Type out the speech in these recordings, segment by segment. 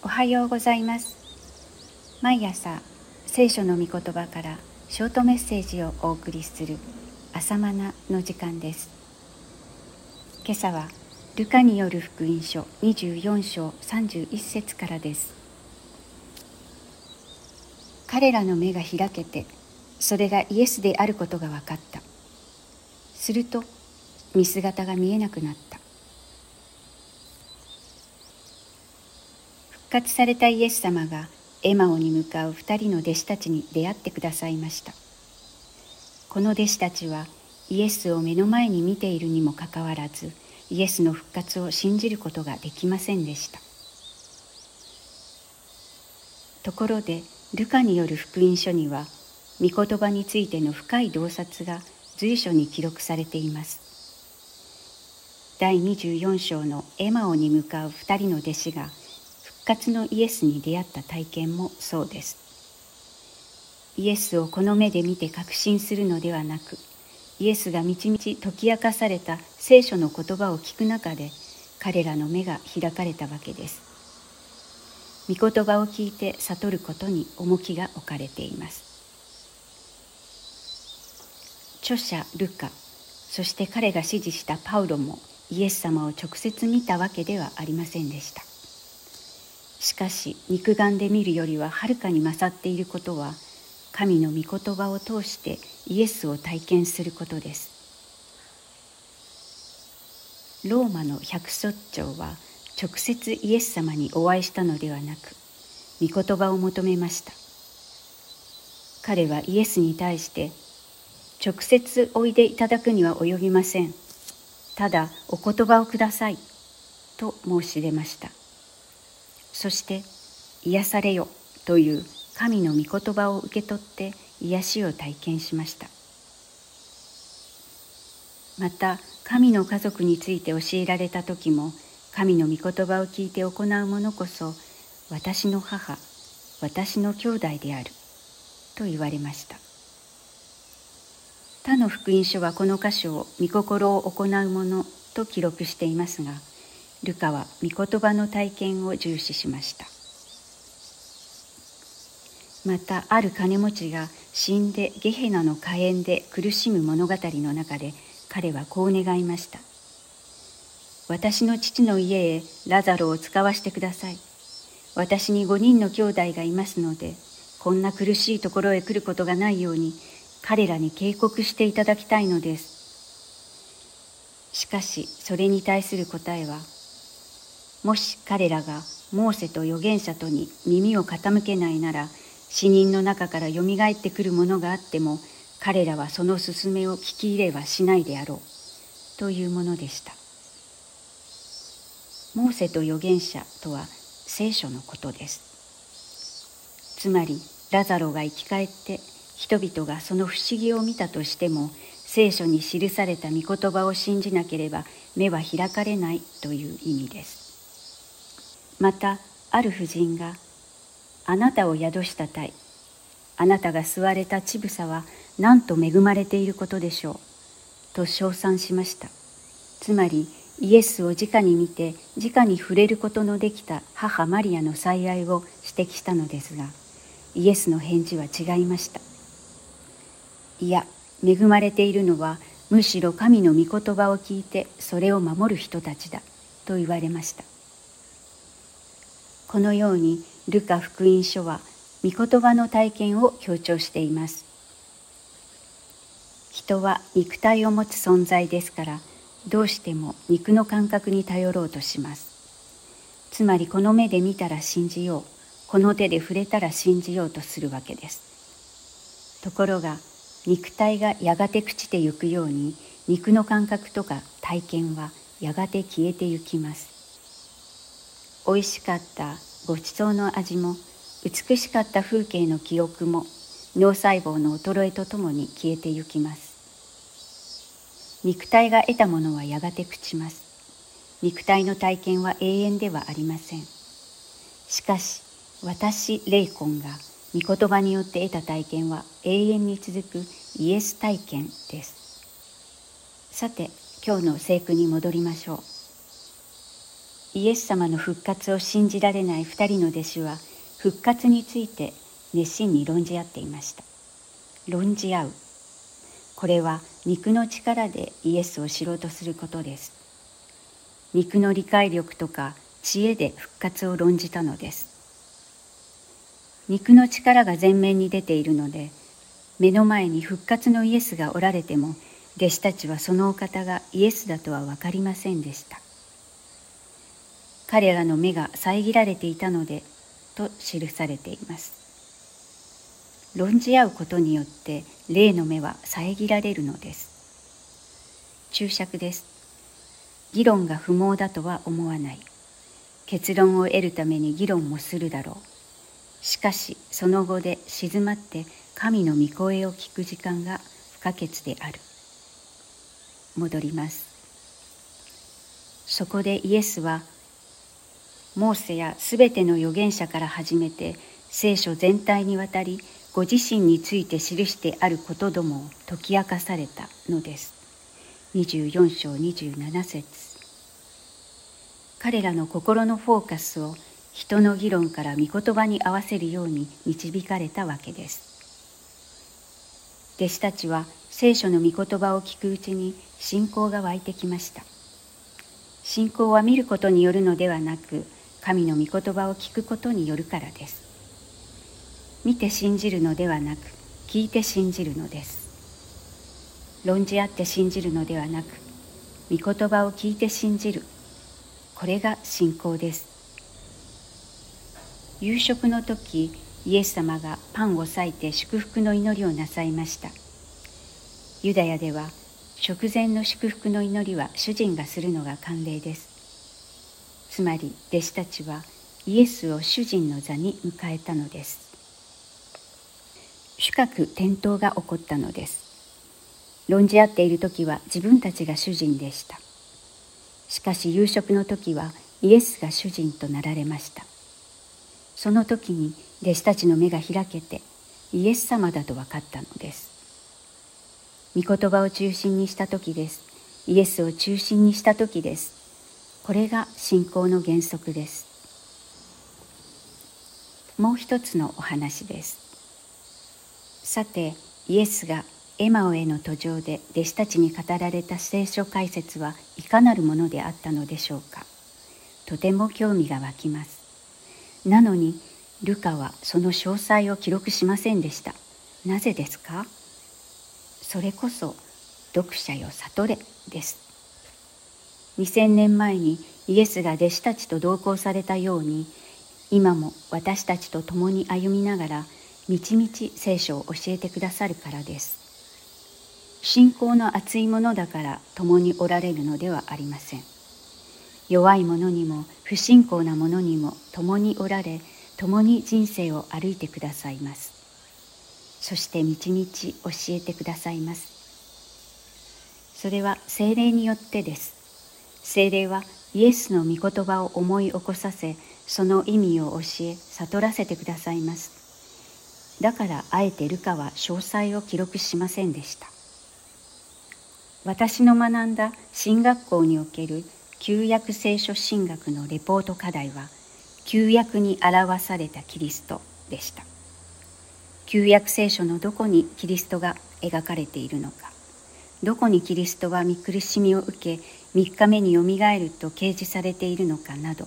おはようございます。毎朝聖書の御言葉からショートメッセージをお送りする朝マナの時間です。今朝はルカによる福音書24章31節からです。彼らの目が開けてそれがイエスであることが分かった。すると見姿が見えなくなった復活されたイエス様がエマオに向かう二人の弟子たちに出会ってくださいました。この弟子たちはイエスを目の前に見ているにもかかわらずイエスの復活を信じることができませんでした。ところでルカによる福音書には御言葉についての深い洞察が随所に記録されています。第24章のエマオに向かう二人の弟子が活のイエスに出会った体験もそうです。イエスをこの目で見て確信するのではなくイエスがみちみち解き明かされた聖書の言葉を聞く中で彼らの目が開かれたわけです。御言葉を聞いて悟ることに重きが置かれています。著者ルカそして彼が指示したパウロもイエス様を直接見たわけではありませんでした。しかし肉眼で見るよりははるかに勝っていることは神の御言葉を通してイエスを体験することです。ローマの百卒長は直接イエス様にお会いしたのではなく御言葉を求めました。彼はイエスに対して直接おいでいただくには及びません。ただお言葉をくださいと申し出ました。そして癒されよという神の御言葉を受け取って癒しを体験しました。また神の家族について教えられた時も神の御言葉を聞いて行う者こそ私の母私の兄弟であると言われました。他の福音書はこの箇所を御心を行う者と記録していますがルカは御言葉の体験を重視しました。またある金持ちが死んでゲヘナの火炎で苦しむ物語の中で彼はこう願いました。私の父の家へラザロを使わしてください。私に5人の兄弟がいますのでこんな苦しいところへ来ることがないように彼らに警告していただきたいのです。しかしそれに対する答えはもし彼らがモーセと預言者とに耳を傾けないなら死人の中からよみがえってくるものがあっても彼らはその勧めを聞き入れはしないであろうというものでした。モーセと預言者とは聖書のことです。つまりラザロが生き返って人々がその不思議を見たとしても聖書に記された御言葉を信じなければ目は開かれないという意味です。またある婦人が「あなたを宿したたいあなたが吸われた乳房はなんと恵まれていることでしょう」と称賛しました。つまりイエスを直に見て直に触れることのできた母マリアの最愛を指摘したのですがイエスの返事は違いました。いや恵まれているのはむしろ神の御言葉を聞いてそれを守る人たちだと言われました。このようにルカ福音書は御言葉の体験を強調しています。人は肉体を持つ存在ですからどうしても肉の感覚に頼ろうとします。つまりこの目で見たら信じようこの手で触れたら信じようとするわけです。ところが肉体がやがて朽ちてゆくように肉の感覚とか体験はやがて消えてゆきます。美味しかったごちそうの味も美しかった風景の記憶も脳細胞の衰えとともに消えてゆきます。肉体が得たものはやがて朽ちます。肉体の体験は永遠ではありません。しかし私霊魂が御言葉によって得た体験は永遠に続くイエス体験です。さて今日の聖句に戻りましょう。イエス様の復活を信じられない2人の弟子は復活について熱心に論じ合っていました。論じ合う。これは肉の力でイエスを知ろうとすることです。肉の理解力とか知恵で復活を論じたのです。肉の力が前面に出ているので目の前に復活のイエスがおられても弟子たちはそのお方がイエスだとは分かりませんでした。彼らの目が遮られていたのでと記されています。論じ合うことによって霊の目は遮られるのです。注釈です。議論が不毛だとは思わない。結論を得るために議論もするだろう。しかしその後で静まって神の御声を聞く時間が不可欠である。戻ります。そこでイエスはモーセやすべての預言者から始めて聖書全体にわたりご自身について記してあることどもを解き明かされたのです。24章27節。彼らの心のフォーカスを人の議論から御言葉に合わせるように導かれたわけです。弟子たちは聖書の御言葉を聞くうちに信仰が湧いてきました。信仰は見ることによるのではなく神の御言葉を聞くことによるからです。見て信じるのではなく聞いて信じるのです。論じ合って信じるのではなく御言葉を聞いて信じる。これが信仰です。夕食の時イエス様がパンを裂いて祝福の祈りをなさいました。ユダヤでは食前の祝福の祈りは主人がするのが慣例です。つまり弟子たちはイエスを主人の座に迎えたのです。主格転倒が起こったのです。論じ合っている時は自分たちが主人でした。しかし夕食の時はイエスが主人となられました。その時に弟子たちの目が開けてイエス様だと分かったのです。御言葉を中心にした時です。イエスを中心にした時です。これが信仰の原則です。もう一つのお話です。さてイエスがエマオへの途上で弟子たちに語られた聖書解説はいかなるものであったのでしょうか。とても興味が湧きます。なのにルカはその詳細を記録しませんでした。なぜですか？それこそ読者よ悟れです。2000年前にイエスが弟子たちと同行されたように今も私たちと共に歩みながらみちみち聖書を教えてくださるからです。信仰の厚いものだから共におられるのではありません。弱い者にも不信仰な者にも共におられ共に人生を歩いてくださいます。そしてみちみち教えてくださいます。それは精霊によってです。精霊はイエスの御言葉を思い起こさせその意味を教え悟らせてくださいます。だからあえてルカは詳細を記録しませんでした。私の学んだ進学校における旧約聖書神学のレポート課題は旧約に表されたキリストでした。旧約聖書のどこにキリストが描かれているのか。どこにキリストは見苦しみを受け3日目によみがえると掲示されているのかなど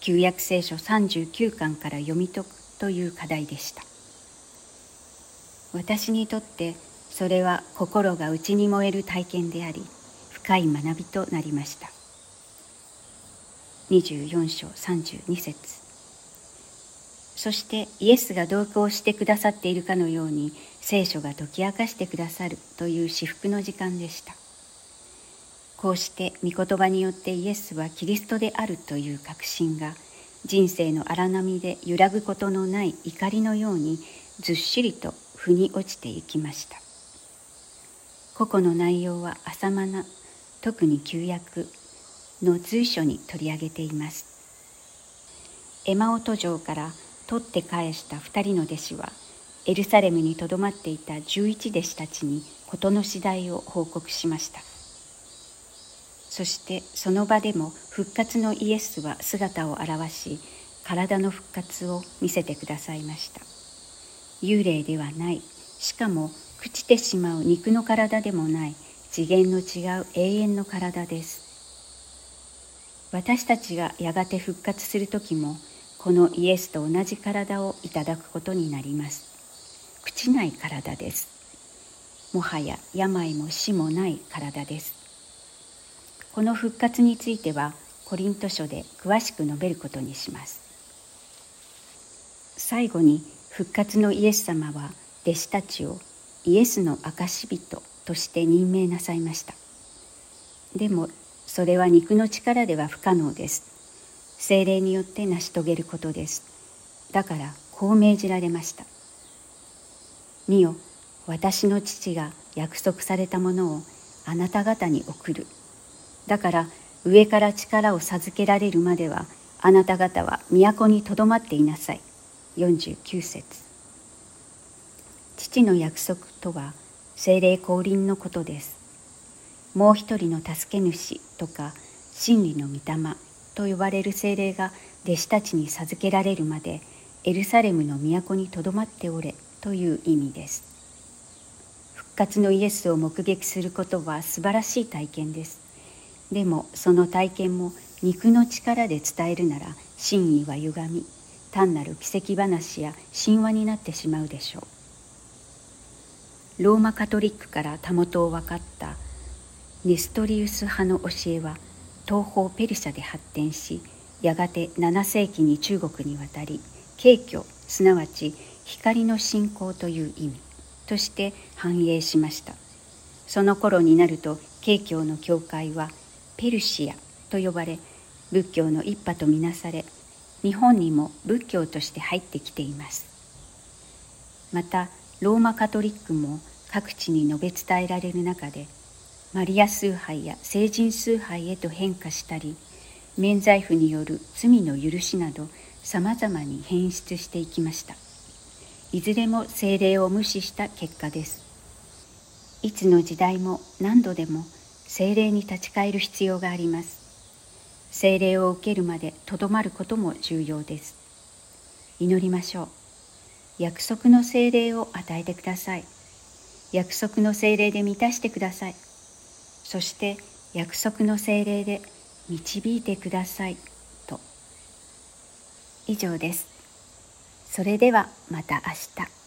旧約聖書39巻から読み解くという課題でした。私にとってそれは心が内に燃える体験であり深い学びとなりました。24章32節。そしてイエスが同行してくださっているかのように聖書が解き明かしてくださるという至福の時間でした。こうして御言葉によってイエスはキリストであるという確信が人生の荒波で揺らぐことのない怒りのようにずっしりと腑に落ちていきました。個々の内容は浅間な特に旧約の随所に取り上げています。エマオ途上から取って返した2人の弟子はエルサレムにとどまっていた11弟子たちに事の次第を報告しました。そしてその場でも復活のイエスは姿を現し体の復活を見せてくださいました。幽霊ではない。しかも朽ちてしまう肉の体でもない。次元の違う永遠の体です。私たちがやがて復活する時もこのイエスと同じ体をいただくことになります。朽ちない体です。もはや病も死もない体です。この復活についてはコリント書で詳しく述べることにします。最後に復活のイエス様は弟子たちをイエスの証人として任命なさいました。でもそれは肉の力では不可能です。精霊によって成し遂げることです。だからこう命じられました。見よ私の父が約束されたものをあなた方に送る。だから上から力を授けられるまではあなた方は都にとどまっていなさい。49節。父の約束とは精霊降臨のことです。もう一人の助け主とか真理の御霊と呼ばれる精霊が弟子たちに授けられるまでエルサレムの都にとどまっておれという意味です。復活のイエスを目撃することは素晴らしい体験です。でもその体験も肉の力で伝えるなら真意は歪み単なる奇跡話や神話になってしまうでしょう。ローマカトリックからたもとを分かったネストリウス派の教えは東方ペルシャで発展しやがて7世紀に中国に渡り景挙すなわち光の信仰という意味として繁栄しました。その頃になると景挙の教会はペルシアと呼ばれ仏教の一派とみなされ日本にも仏教として入ってきています。またローマカトリックも各地に述べ伝えられる中でマリア崇拝や聖人崇拝へと変化したり免罪符による罪の許しなどさまざまに変質していきました。いずれも精霊を無視した結果です。いつの時代も何度でも精霊に立ち返る必要があります。精霊を受けるまでとどまることも重要です。祈りましょう。約束の精霊を与えてください。約束の精霊で満たしてください。そして約束の精霊で導いてください。と。以上です。それではまた明日。